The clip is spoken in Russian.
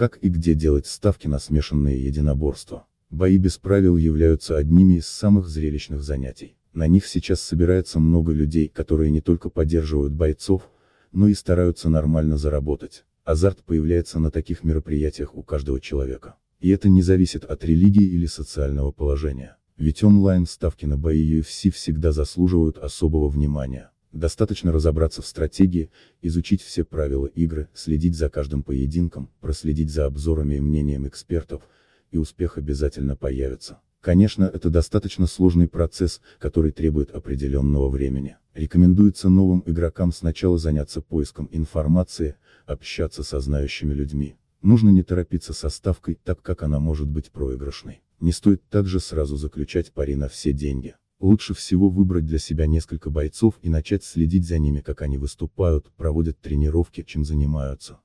Как и где делать ставки на смешанные единоборства. Бои без правил являются одними из самых зрелищных занятий. На них сейчас собирается много людей, которые не только поддерживают бойцов, но и стараются нормально заработать. Азарт появляется на таких мероприятиях у каждого человека. И это не зависит от религии или социального положения. Ведь онлайн-ставки на бои UFC всегда заслуживают особого внимания. Достаточно разобраться в стратегии, изучить все правила игры, следить за каждым поединком, проследить за обзорами и мнением экспертов, и успех обязательно появится. Конечно, это достаточно сложный процесс, который требует определенного времени. Рекомендуется новым игрокам сначала заняться поиском информации, общаться со знающими людьми. Нужно не торопиться со ставкой, так как она может быть проигрышной. Не стоит также сразу заключать пари на все деньги. Лучше всего выбрать для себя несколько бойцов и начать следить за ними, как они выступают, проводят тренировки, чем занимаются.